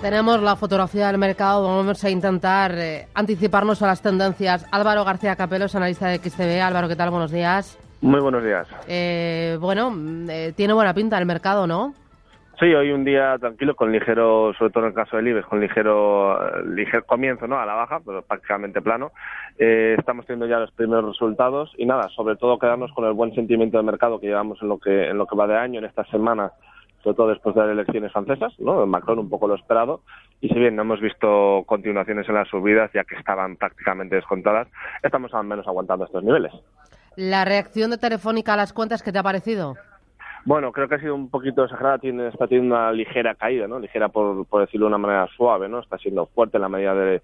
Tenemos la fotografía del mercado, vamos a intentar eh, anticiparnos a las tendencias. Álvaro García Capelos, analista de XTV. Álvaro, ¿qué tal? Buenos días. Muy buenos días. Eh, bueno, mm, eh, tiene buena pinta el mercado, ¿no? Sí, hoy un día tranquilo, con ligero, sobre todo en el caso del IBEX, con ligero, ligero comienzo ¿no? a la baja, pero prácticamente plano. estamos teniendo ya los primeros resultados y nada, sobre todo quedarnos con el buen sentimiento del mercado que llevamos en lo que, en lo que va de año, en esta semana sobre todo después de las elecciones francesas, ¿no? Macron un poco lo esperado, y si bien no hemos visto continuaciones en las subidas, ya que estaban prácticamente descontadas, estamos al menos aguantando estos niveles. ¿La reacción de Telefónica a las cuentas qué te ha parecido? Bueno, creo que ha sido un poquito exagerada, tiene, está teniendo una ligera caída, ¿no? Ligera por, por decirlo de una manera suave, ¿no? Está siendo fuerte en la medida de,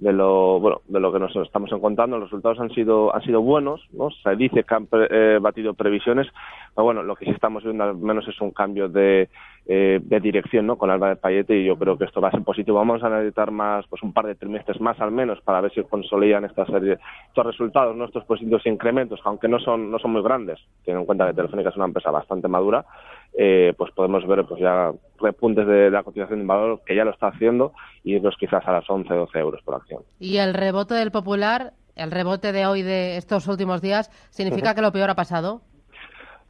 de lo bueno de lo que nos estamos encontrando los resultados han sido han sido buenos no se dice que han eh, batido previsiones pero bueno lo que sí estamos viendo al menos es un cambio de, eh, de dirección no con Alba de Payete y yo creo que esto va a ser positivo vamos a necesitar más pues un par de trimestres más al menos para ver si consolidan esta serie estos resultados nuestros positivos incrementos aunque no son no son muy grandes teniendo en cuenta que Telefónica es una empresa bastante madura eh, pues podemos ver pues ya repuntes de, la cotización de valor que ya lo está haciendo y irnos quizás a las 11 12 euros por acción. ¿Y el rebote del popular, el rebote de hoy de estos últimos días, significa que lo peor ha pasado?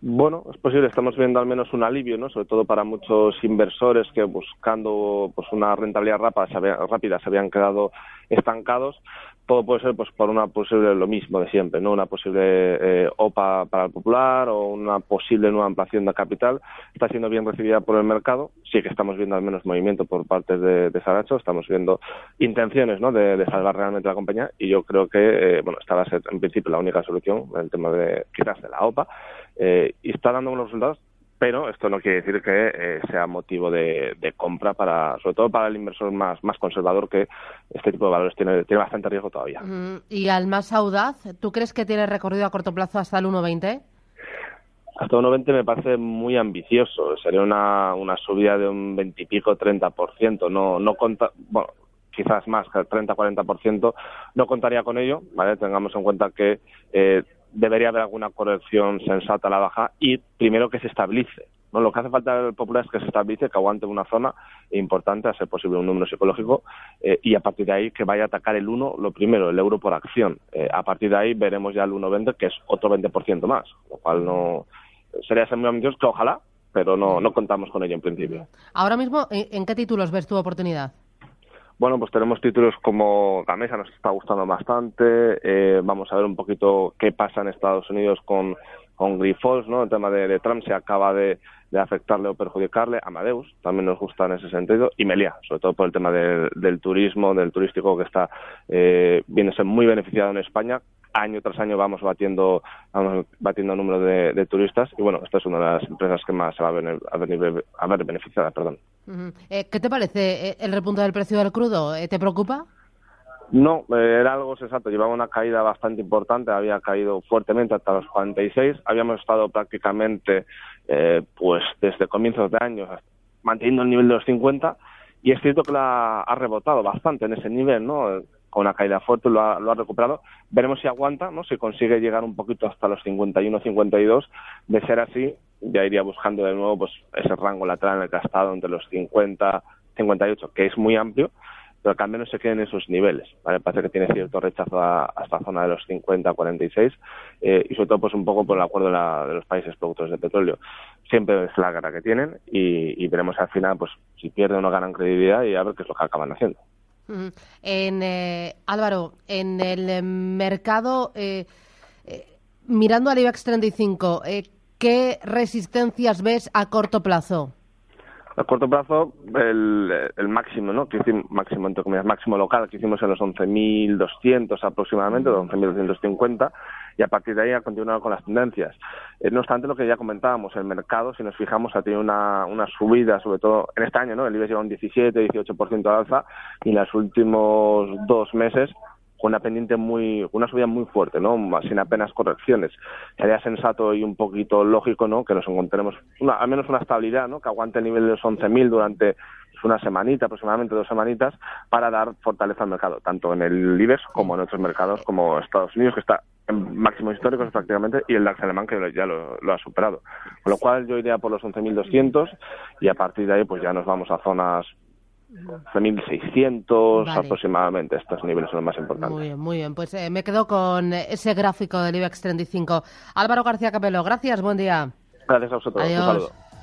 Bueno, es posible, estamos viendo al menos un alivio, ¿no? Sobre todo para muchos inversores que buscando pues una rentabilidad rápida se habían quedado estancados todo puede ser pues por una posible lo mismo de siempre, ¿no? Una posible eh, OPA para el popular o una posible nueva ampliación de capital está siendo bien recibida por el mercado. Sí que estamos viendo al menos movimiento por parte de, de Saracho, estamos viendo intenciones, ¿no? De, salvar realmente la compañía y yo creo que eh, bueno esta va a ser en principio la única solución el tema de quizás de la OPA eh, y está dando unos resultados pero esto no quiere decir que eh, sea motivo de, compra para, sobre todo para el inversor más, más conservador que este tipo de valores tiene, tiene bastante riesgo todavía. ¿Y al más audaz, tú crees que tiene recorrido a corto plazo hasta el 1.20? Hasta 1,20 me parece muy ambicioso. Sería una, una subida de un 20 y pico, 30%. No, no conta, bueno, quizás más, que el 30-40%. No contaría con ello, ¿vale? Tengamos en cuenta que eh, debería haber alguna corrección sensata a la baja y primero que se estabilice. ¿no? Lo que hace falta el popular es que se estabilice, que aguante una zona importante, a ser posible un número psicológico, eh, y a partir de ahí que vaya a atacar el 1, lo primero, el euro por acción. Eh, a partir de ahí veremos ya el 1,20, que es otro 20% más, lo cual no sería ser muy ambicioso, que ojalá, pero no, no contamos con ello en principio. Ahora mismo, ¿en qué títulos ves tu oportunidad? Bueno, pues tenemos títulos como Gamesa, nos está gustando bastante. Eh, vamos a ver un poquito qué pasa en Estados Unidos con, con Grifols, ¿no? El tema de, Trump se acaba de, afectarle o perjudicarle. Amadeus también nos gusta en ese sentido. Y Melia, sobre todo por el tema del turismo, del turístico que está, eh, viene ser muy beneficiado en España año tras año vamos batiendo vamos batiendo número de, turistas y bueno esta es una de las empresas que más se va a, venir, a, venir, a ver beneficiada perdón eh, ¿qué te parece eh, el repunte del precio del crudo eh, te preocupa no, era algo sensato. Llevaba una caída bastante importante, había caído fuertemente hasta los 46. Habíamos estado prácticamente, pues desde comienzos de año, manteniendo el nivel de los 50. Y es cierto que la ha rebotado bastante en ese nivel, ¿no? Con una caída fuerte, lo ha, lo ha recuperado. Veremos si aguanta, ¿no? si consigue llegar un poquito hasta los 51-52. De ser así, ya iría buscando de nuevo pues ese rango lateral en el que ha estado entre los 50 58, que es muy amplio, pero que al menos se quede en esos niveles. ¿vale? Parece que tiene cierto rechazo a, esta zona de los 50 46 eh, y sobre todo pues un poco por el acuerdo de, los países productores de petróleo. Siempre es la cara que tienen y, y veremos al final pues si pierden o no ganan credibilidad y a ver qué es lo que acaban haciendo. En, eh, Álvaro, en el eh, mercado, eh, mirando al IBEX 35, ¿qué resistencias ves a corto plazo? A corto plazo, el, el máximo, ¿no? Que hicimos, máximo, máximo local que hicimos en los 11.200 aproximadamente, 11.250, y a partir de ahí ha continuado con las tendencias. Eh, no obstante, lo que ya comentábamos, el mercado, si nos fijamos, ha tenido una, una subida, sobre todo en este año, ¿no? El IBEX lleva un 17, 18% de alza y en los últimos dos meses con una pendiente muy, una subida muy fuerte, ¿no? Sin apenas correcciones. Sería sensato y un poquito lógico, ¿no? Que nos encontremos una, al menos una estabilidad, ¿no? Que aguante el nivel de los 11.000 durante una semanita, aproximadamente dos semanitas, para dar fortaleza al mercado, tanto en el IBEX como en otros mercados como Estados Unidos, que está máximos históricos prácticamente, y el DAX alemán, que ya lo, lo ha superado. Con lo cual yo iría por los 11.200 y a partir de ahí pues ya nos vamos a zonas 1.600 aproximadamente. Estos niveles son los más importantes. Muy bien, muy bien. Pues eh, me quedo con ese gráfico del IBEX 35. Álvaro García Capelo, gracias, buen día. Gracias a vosotros. Un saludo.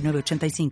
906985.